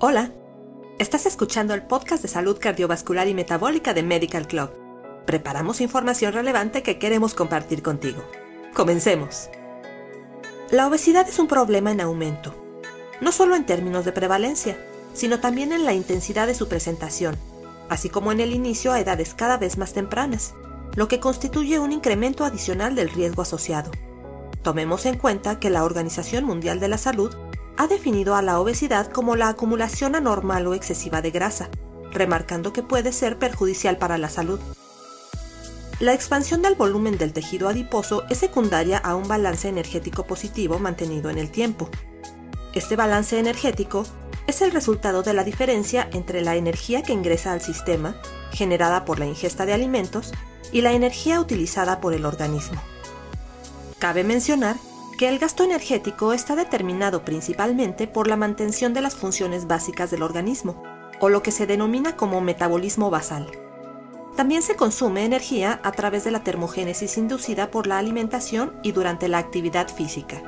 Hola, estás escuchando el podcast de salud cardiovascular y metabólica de Medical Club. Preparamos información relevante que queremos compartir contigo. Comencemos. La obesidad es un problema en aumento no solo en términos de prevalencia, sino también en la intensidad de su presentación, así como en el inicio a edades cada vez más tempranas, lo que constituye un incremento adicional del riesgo asociado. Tomemos en cuenta que la Organización Mundial de la Salud ha definido a la obesidad como la acumulación anormal o excesiva de grasa, remarcando que puede ser perjudicial para la salud. La expansión del volumen del tejido adiposo es secundaria a un balance energético positivo mantenido en el tiempo, este balance energético es el resultado de la diferencia entre la energía que ingresa al sistema, generada por la ingesta de alimentos, y la energía utilizada por el organismo. Cabe mencionar que el gasto energético está determinado principalmente por la mantención de las funciones básicas del organismo, o lo que se denomina como metabolismo basal. También se consume energía a través de la termogénesis inducida por la alimentación y durante la actividad física.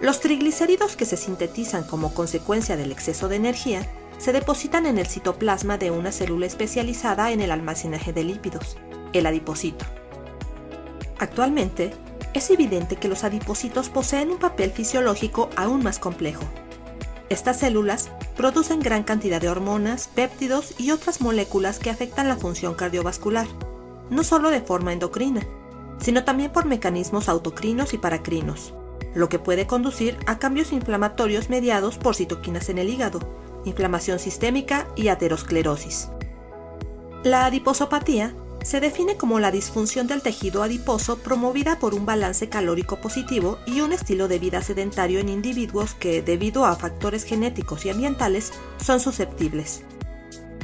Los triglicéridos que se sintetizan como consecuencia del exceso de energía se depositan en el citoplasma de una célula especializada en el almacenaje de lípidos, el adipocito. Actualmente, es evidente que los adipocitos poseen un papel fisiológico aún más complejo. Estas células producen gran cantidad de hormonas, péptidos y otras moléculas que afectan la función cardiovascular, no solo de forma endocrina, sino también por mecanismos autocrinos y paracrinos lo que puede conducir a cambios inflamatorios mediados por citoquinas en el hígado, inflamación sistémica y aterosclerosis. La adiposopatía se define como la disfunción del tejido adiposo promovida por un balance calórico positivo y un estilo de vida sedentario en individuos que, debido a factores genéticos y ambientales, son susceptibles.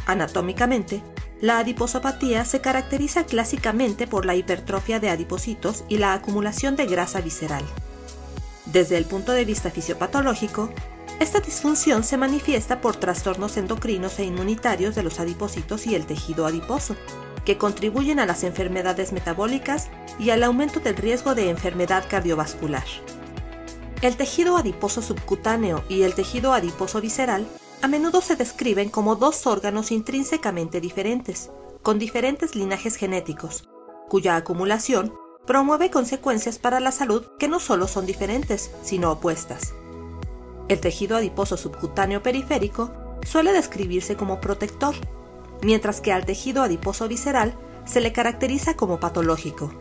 Anatómicamente, la adiposopatía se caracteriza clásicamente por la hipertrofia de adipocitos y la acumulación de grasa visceral. Desde el punto de vista fisiopatológico, esta disfunción se manifiesta por trastornos endocrinos e inmunitarios de los adipocitos y el tejido adiposo, que contribuyen a las enfermedades metabólicas y al aumento del riesgo de enfermedad cardiovascular. El tejido adiposo subcutáneo y el tejido adiposo visceral a menudo se describen como dos órganos intrínsecamente diferentes, con diferentes linajes genéticos, cuya acumulación promueve consecuencias para la salud que no solo son diferentes, sino opuestas. El tejido adiposo subcutáneo periférico suele describirse como protector, mientras que al tejido adiposo visceral se le caracteriza como patológico.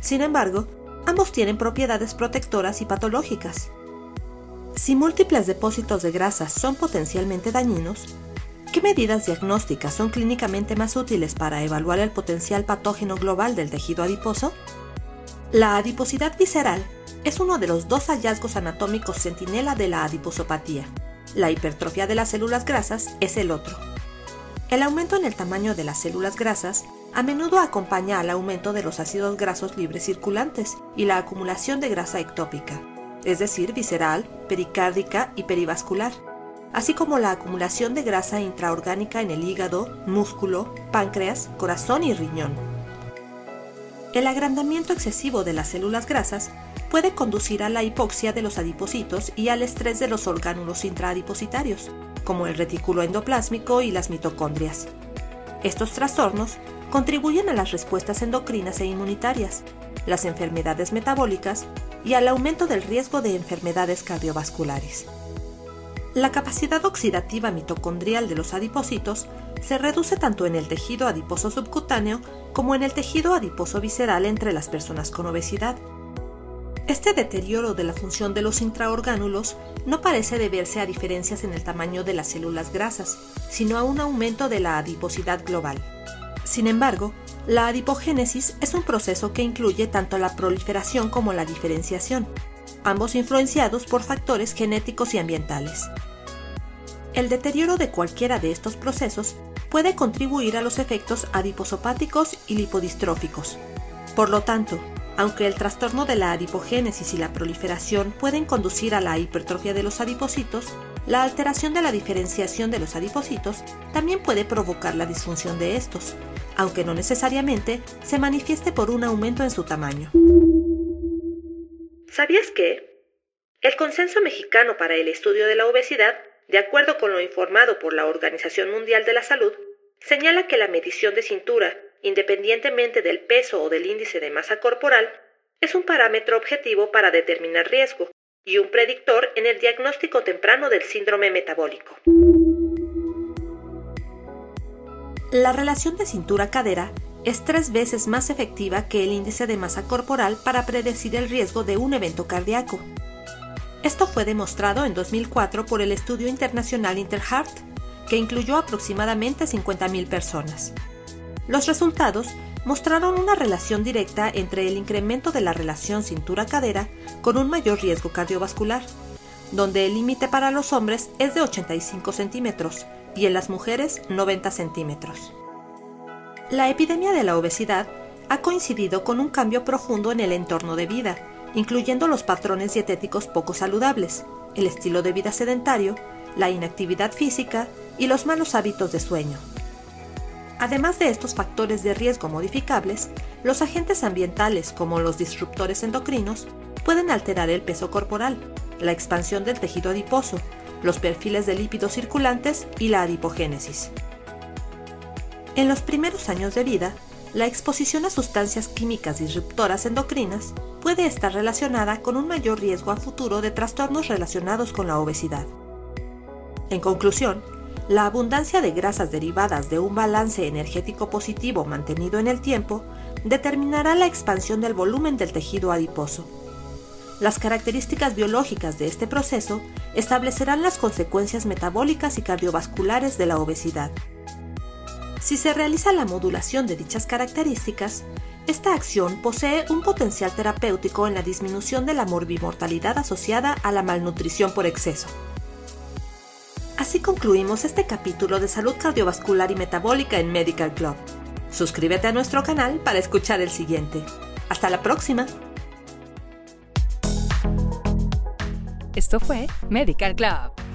Sin embargo, ambos tienen propiedades protectoras y patológicas. Si múltiples depósitos de grasas son potencialmente dañinos, ¿qué medidas diagnósticas son clínicamente más útiles para evaluar el potencial patógeno global del tejido adiposo? La adiposidad visceral es uno de los dos hallazgos anatómicos centinela de la adiposopatía. La hipertrofia de las células grasas es el otro. El aumento en el tamaño de las células grasas a menudo acompaña al aumento de los ácidos grasos libres circulantes y la acumulación de grasa ectópica, es decir, visceral, pericárdica y perivascular, así como la acumulación de grasa intraorgánica en el hígado, músculo, páncreas, corazón y riñón. El agrandamiento excesivo de las células grasas puede conducir a la hipoxia de los adipocitos y al estrés de los orgánulos intraadipositarios, como el retículo endoplásmico y las mitocondrias. Estos trastornos contribuyen a las respuestas endocrinas e inmunitarias, las enfermedades metabólicas y al aumento del riesgo de enfermedades cardiovasculares. La capacidad oxidativa mitocondrial de los adipocitos se reduce tanto en el tejido adiposo subcutáneo como en el tejido adiposo visceral entre las personas con obesidad. Este deterioro de la función de los intraorgánulos no parece deberse a diferencias en el tamaño de las células grasas, sino a un aumento de la adiposidad global. Sin embargo, la adipogénesis es un proceso que incluye tanto la proliferación como la diferenciación, ambos influenciados por factores genéticos y ambientales. El deterioro de cualquiera de estos procesos puede contribuir a los efectos adiposopáticos y lipodistróficos. Por lo tanto, aunque el trastorno de la adipogénesis y la proliferación pueden conducir a la hipertrofia de los adipocitos, la alteración de la diferenciación de los adipocitos también puede provocar la disfunción de estos, aunque no necesariamente se manifieste por un aumento en su tamaño. ¿Sabías que? El Consenso Mexicano para el Estudio de la Obesidad, de acuerdo con lo informado por la Organización Mundial de la Salud, señala que la medición de cintura, independientemente del peso o del índice de masa corporal, es un parámetro objetivo para determinar riesgo y un predictor en el diagnóstico temprano del síndrome metabólico. La relación de cintura-cadera es tres veces más efectiva que el índice de masa corporal para predecir el riesgo de un evento cardíaco. Esto fue demostrado en 2004 por el estudio internacional Interheart, que incluyó aproximadamente 50.000 personas. Los resultados mostraron una relación directa entre el incremento de la relación cintura-cadera con un mayor riesgo cardiovascular, donde el límite para los hombres es de 85 centímetros y en las mujeres 90 centímetros. La epidemia de la obesidad ha coincidido con un cambio profundo en el entorno de vida, incluyendo los patrones dietéticos poco saludables, el estilo de vida sedentario, la inactividad física y los malos hábitos de sueño. Además de estos factores de riesgo modificables, los agentes ambientales como los disruptores endocrinos pueden alterar el peso corporal, la expansión del tejido adiposo, los perfiles de lípidos circulantes y la adipogénesis. En los primeros años de vida, la exposición a sustancias químicas disruptoras endocrinas puede estar relacionada con un mayor riesgo a futuro de trastornos relacionados con la obesidad. En conclusión, la abundancia de grasas derivadas de un balance energético positivo mantenido en el tiempo determinará la expansión del volumen del tejido adiposo. Las características biológicas de este proceso establecerán las consecuencias metabólicas y cardiovasculares de la obesidad. Si se realiza la modulación de dichas características, esta acción posee un potencial terapéutico en la disminución de la morbimortalidad asociada a la malnutrición por exceso. Así concluimos este capítulo de salud cardiovascular y metabólica en Medical Club. Suscríbete a nuestro canal para escuchar el siguiente. Hasta la próxima. Esto fue Medical Club